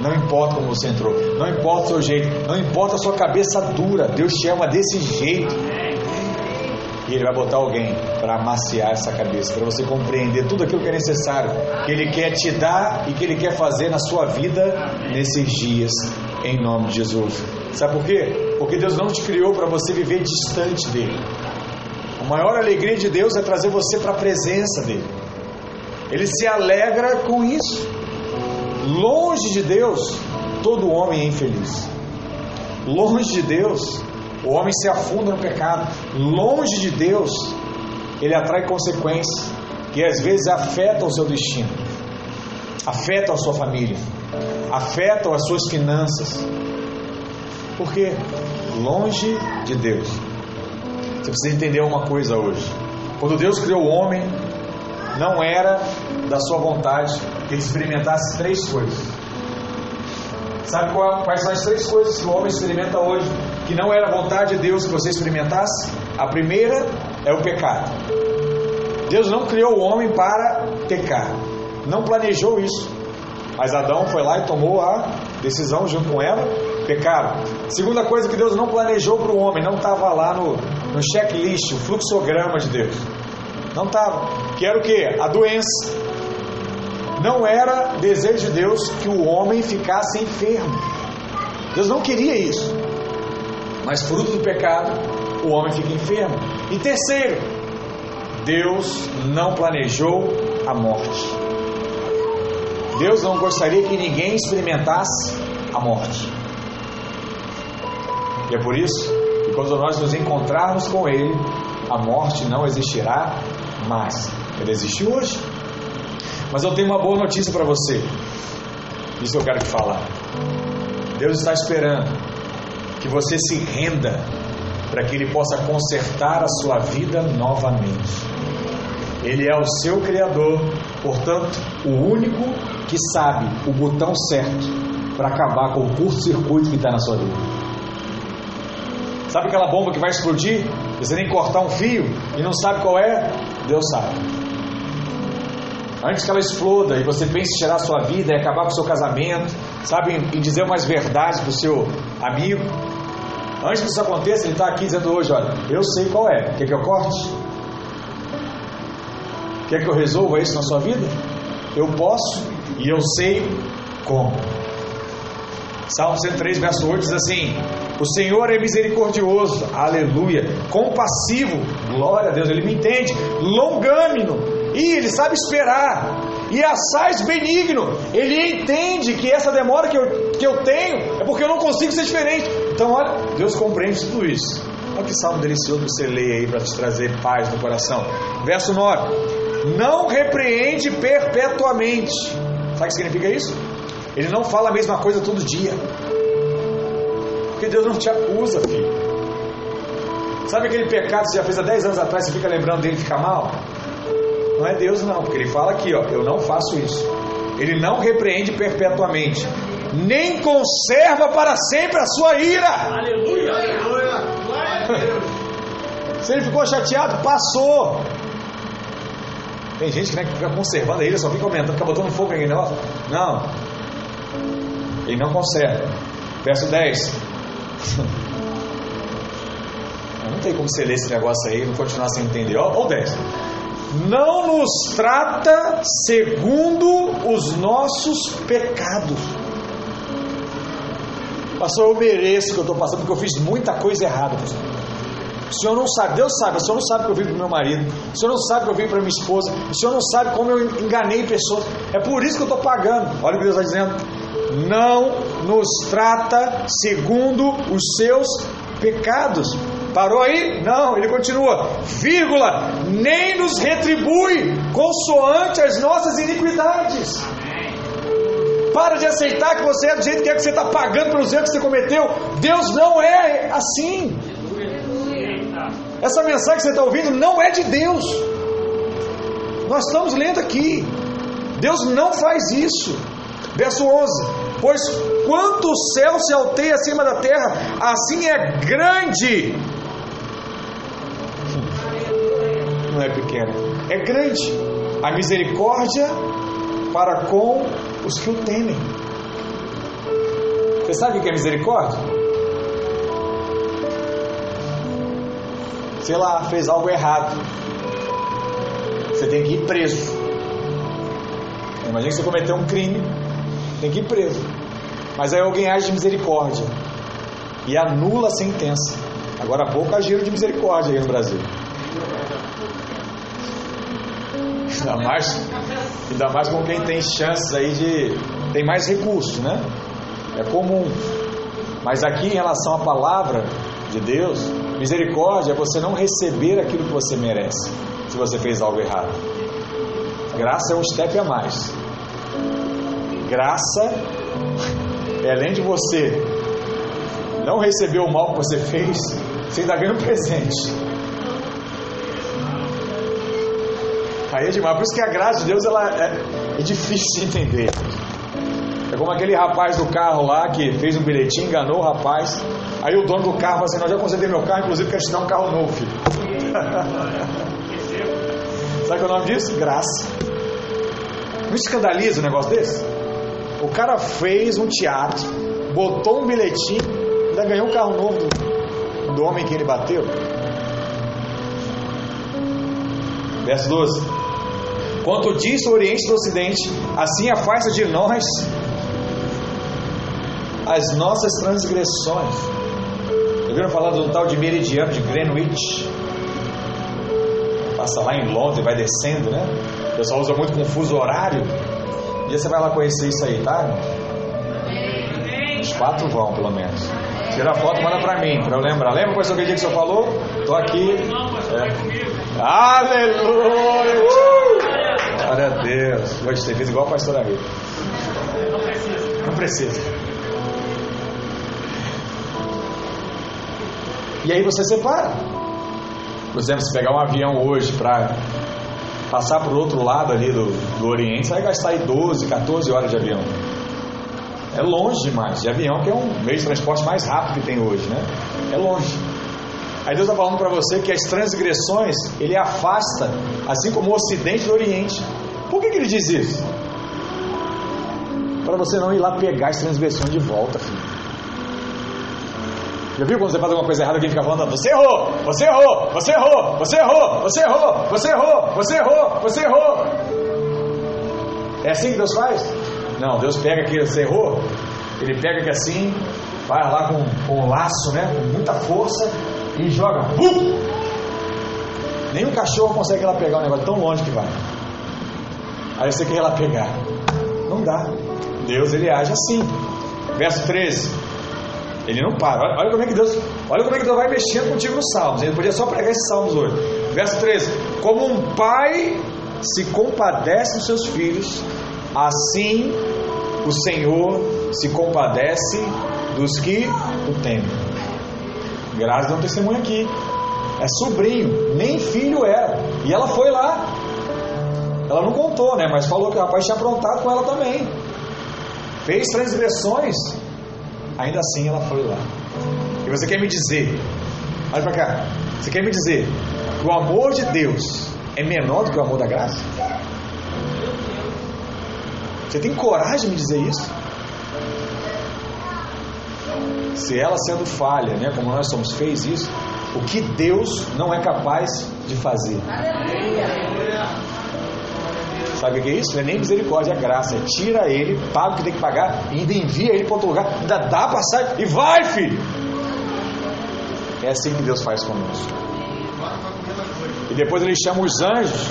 Não importa como você entrou, não importa o seu jeito, não importa a sua cabeça dura, Deus te ama desse jeito. E Ele vai botar alguém para amaciar essa cabeça, para você compreender tudo aquilo que é necessário, que Ele quer te dar e que Ele quer fazer na sua vida nesses dias, em nome de Jesus. Sabe por quê? Porque Deus não te criou para você viver distante dEle. A maior alegria de Deus é trazer você para a presença dEle. Ele se alegra com isso. Longe de Deus, todo homem é infeliz. Longe de Deus, o homem se afunda no pecado. Longe de Deus, ele atrai consequências que às vezes afetam o seu destino, afetam a sua família, afetam as suas finanças. Por quê? Longe de Deus. Você precisa entender uma coisa hoje. Quando Deus criou o homem, não era da sua vontade ele experimentasse três coisas. Sabe quais são as três coisas que o homem experimenta hoje que não era vontade de Deus que você experimentasse? A primeira é o pecado. Deus não criou o homem para pecar, não planejou isso. Mas Adão foi lá e tomou a decisão junto com ela, pecaram. Segunda coisa que Deus não planejou para o homem, não estava lá no, no checklist, o fluxograma de Deus. Não estava. Que era o que? A doença. Não era desejo de Deus que o homem ficasse enfermo. Deus não queria isso. Mas fruto do pecado, o homem fica enfermo. E terceiro, Deus não planejou a morte. Deus não gostaria que ninguém experimentasse a morte. E é por isso que quando nós nos encontrarmos com Ele, a morte não existirá mais. Ele existe hoje. Mas eu tenho uma boa notícia para você. Isso eu quero te falar. Deus está esperando que você se renda para que Ele possa consertar a sua vida novamente. Ele é o seu Criador, portanto, o único que sabe o botão certo para acabar com o curto-circuito que está na sua vida. Sabe aquela bomba que vai explodir? Você nem cortar um fio e não sabe qual é? Deus sabe. Antes que ela exploda e você pense em tirar a sua vida e acabar com o seu casamento, sabe, e dizer umas verdades para o seu amigo, antes que isso aconteça, ele está aqui dizendo hoje: olha, eu sei qual é, quer que eu corte? Quer que eu resolva isso na sua vida? Eu posso e eu sei como. Salmo 103, verso 8 diz assim: O Senhor é misericordioso, aleluia, compassivo, glória a Deus, Ele me entende, longâmino, e Ele sabe esperar, e assaz benigno, Ele entende que essa demora que eu, que eu tenho é porque eu não consigo ser diferente. Então, olha, Deus compreende tudo isso. Olha que salmo delicioso você lê aí para te trazer paz no coração. Verso 9: não repreende perpetuamente. Sabe o que significa isso? Ele não fala a mesma coisa todo dia. Porque Deus não te acusa, filho. Sabe aquele pecado que você já fez há 10 anos atrás, você fica lembrando dele e fica mal? Não é Deus não, porque ele fala aqui, ó, eu não faço isso. Ele não repreende perpetuamente, nem conserva para sempre a sua ira. Aleluia! Aleluia! Se ele ficou chateado, passou. Tem gente né, que fica conservando a ilha, só fica aumentando, fica botando fogo em negócio. Não. Ele não conserva. Verso 10. Não tem como você ler esse negócio aí e não continuar sem entender. Olha o 10. Não nos trata segundo os nossos pecados. Pastor, eu mereço o que eu estou passando, porque eu fiz muita coisa errada, pastor. O Senhor não sabe, Deus sabe, o Senhor não sabe que eu vim para o meu marido, o Senhor não sabe que eu vim para minha esposa, o Senhor não sabe como eu enganei pessoas. É por isso que eu estou pagando. Olha o que Deus está dizendo. Não nos trata segundo os seus pecados. Parou aí? Não, ele continua, vírgula, nem nos retribui consoante as nossas iniquidades. Para de aceitar que você é do jeito que é que você está pagando pelos erros que você cometeu. Deus não é assim. Essa mensagem que você está ouvindo não é de Deus. Nós estamos lendo aqui. Deus não faz isso. Verso 11: Pois quanto o céu se alteia acima da terra, assim é grande. Não é pequeno, é grande a misericórdia para com os que o temem. Você sabe o que é misericórdia? sei lá, fez algo errado. Você tem que ir preso. Imagina que você cometeu um crime, tem que ir preso. Mas aí alguém age de misericórdia e anula a sentença. Agora há pouco agiram de misericórdia aí no Brasil. Ainda mais, ainda mais com quem tem chances aí de. tem mais recursos, né? É comum. Mas aqui em relação à palavra de Deus, Misericórdia é você não receber aquilo que você merece, se você fez algo errado. Graça é um step a mais. Graça é além de você não receber o mal que você fez, você ainda ganha um presente. Aí é demais. Por isso que a graça de Deus ela é, é difícil de entender. É como aquele rapaz do carro lá que fez um bilhetinho, enganou o rapaz. Aí o dono do carro falou assim: Não, já concedei meu carro, inclusive quero te dar um carro novo, filho. Sabe qual é o nome disso? Graça. Não escandaliza um negócio desse? O cara fez um teatro, botou um bilhetinho, ainda ganhou um carro novo do, do homem que ele bateu. Verso 12. Quanto disso o Oriente do Ocidente, assim afasta de nós as nossas transgressões. Ouviram falar de um tal de meridiano de Greenwich? Passa lá em Londres, vai descendo, né? O pessoal usa muito confuso horário. E você vai lá conhecer isso aí, tá? Os quatro vão, pelo menos. Tira a foto e manda pra mim, pra eu lembrar. Lembra, pastor, aquele dia que o senhor falou? Tô aqui. É. Aleluia! Uh! Glória a Deus. Gostei, fez igual a pastora Rita. Não precisa. E aí você separa. Por exemplo, se pegar um avião hoje para passar para o outro lado ali do, do Oriente, você vai gastar aí 12, 14 horas de avião. É longe demais. De avião, que é um meio de transporte mais rápido que tem hoje, né? É longe. Aí Deus está falando para você que as transgressões ele afasta, assim como o Ocidente do Oriente. Por que, que ele diz isso? Para você não ir lá pegar as transgressões de volta, filho. Já viu quando você faz alguma coisa errada, alguém fica falando, você errou, você errou, você errou, você errou, você errou, você errou, você errou, você errou. É assim que Deus faz? Não, Deus pega que você errou, ele pega que assim, vai lá com, com um laço, né? Com muita força e joga. Bum! Nenhum cachorro consegue lá pegar um negócio tão longe que vai. Aí você quer ir lá pegar. Não dá. Deus ele age assim. Verso 13. Ele não para. Olha, olha, como é que Deus, olha como é que Deus vai mexendo contigo nos salmos. Ele podia só pregar esses salmos hoje. Verso 13: Como um pai se compadece dos seus filhos, assim o Senhor se compadece dos que o temem. Graças a um testemunho aqui. É sobrinho, nem filho era. E ela foi lá. Ela não contou, né? Mas falou que o rapaz tinha aprontado com ela também. Fez transgressões Ainda assim ela foi lá. E você quer me dizer, olha para cá, você quer me dizer que o amor de Deus é menor do que o amor da graça? Você tem coragem de me dizer isso? Se ela sendo falha, né, como nós somos, fez isso, o que Deus não é capaz de fazer? Sabe o que é isso? Não é nem misericórdia, é graça. Tira ele, paga o que tem que pagar e ainda envia ele para outro lugar. Ainda dá passagem e vai, filho. É assim que Deus faz conosco. E depois ele chama os anjos.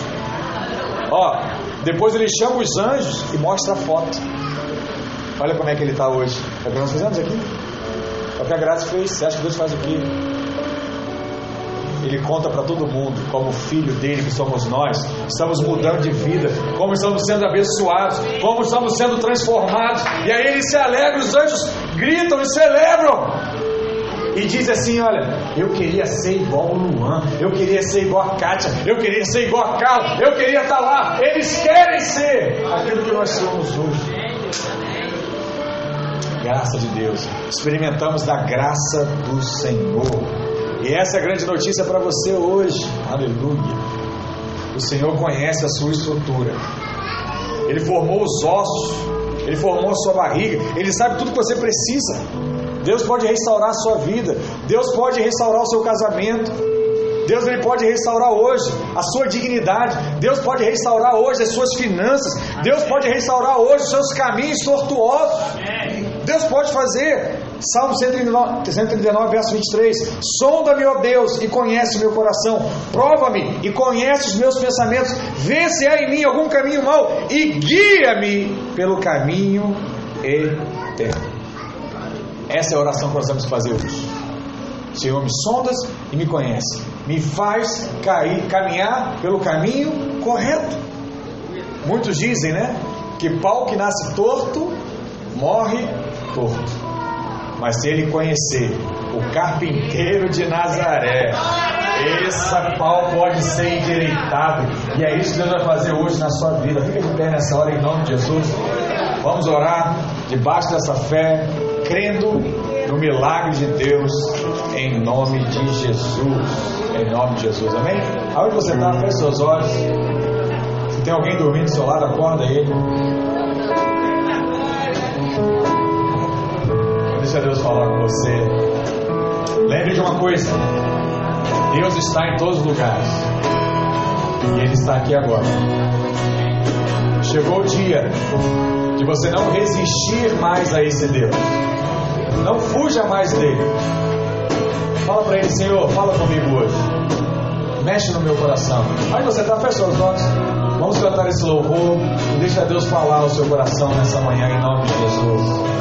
Ó, depois ele chama os anjos e mostra a foto. Olha como é que ele está hoje. É o que nós fizemos aqui? É o que a graça fez. Você acha que Deus faz o quê? Ele conta para todo mundo como filho dele que somos nós, estamos mudando de vida, como estamos sendo abençoados, como estamos sendo transformados. E aí ele se alegra, os anjos gritam e celebram. E diz assim: Olha, eu queria ser igual o Luan, eu queria ser igual a Kátia, eu queria ser igual a Carla, eu queria estar lá. Eles querem ser aquilo que nós somos hoje. Graça de Deus, experimentamos da graça do Senhor. E essa é a grande notícia para você hoje. Aleluia. O Senhor conhece a sua estrutura. Ele formou os ossos. Ele formou a sua barriga. Ele sabe tudo que você precisa. Deus pode restaurar a sua vida. Deus pode restaurar o seu casamento. Deus ele pode restaurar hoje a sua dignidade. Deus pode restaurar hoje as suas finanças. Deus pode restaurar hoje os seus caminhos tortuosos. Deus pode fazer. Salmo 139, 139, verso 23. Sonda-me, ó Deus, e conhece o meu coração. Prova-me e conhece os meus pensamentos. Vê se há em mim algum caminho mau e guia-me pelo caminho eterno. Essa é a oração que nós que fazer hoje. Senhor, me sondas e me conhece. Me faz cair, caminhar pelo caminho correto. Muitos dizem, né? Que pau que nasce torto morre torto. Mas se ele conhecer o carpinteiro de Nazaré, esse pau pode ser endireitado. E é isso que Deus vai fazer hoje na sua vida. Fica de pé nessa hora em nome de Jesus. Vamos orar debaixo dessa fé, crendo no milagre de Deus, em nome de Jesus. Em nome de Jesus, amém? Aonde você está, feche seus olhos. Se tem alguém dormindo do seu lado, acorda ele. Deixa Deus falar com você. Lembre de uma coisa: Deus está em todos os lugares. E Ele está aqui agora. Chegou o dia de você não resistir mais a esse Deus. Não fuja mais dele. Fala para ele, Senhor, fala comigo hoje. Mexe no meu coração. Aí você está, fecha os olhos. Vamos cantar esse louvor e deixa Deus falar ao seu coração nessa manhã em nome de Jesus.